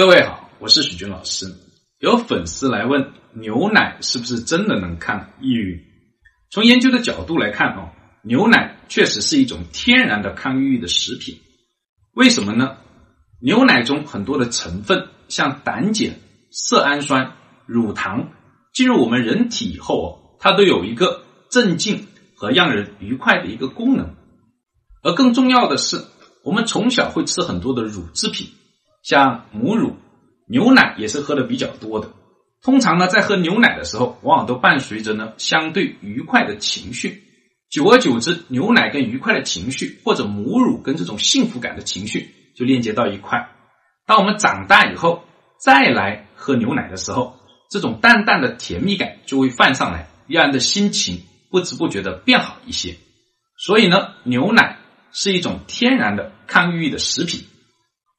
各位好，我是许军老师。有粉丝来问，牛奶是不是真的能抗抑郁？从研究的角度来看哦，牛奶确实是一种天然的抗抑郁的食品。为什么呢？牛奶中很多的成分，像胆碱、色氨酸、乳糖，进入我们人体以后哦，它都有一个镇静和让人愉快的一个功能。而更重要的是，我们从小会吃很多的乳制品。像母乳、牛奶也是喝的比较多的。通常呢，在喝牛奶的时候，往往都伴随着呢相对愉快的情绪。久而久之，牛奶跟愉快的情绪，或者母乳跟这种幸福感的情绪就链接到一块。当我们长大以后再来喝牛奶的时候，这种淡淡的甜蜜感就会泛上来，让人的心情不知不觉的变好一些。所以呢，牛奶是一种天然的抗抑郁的食品。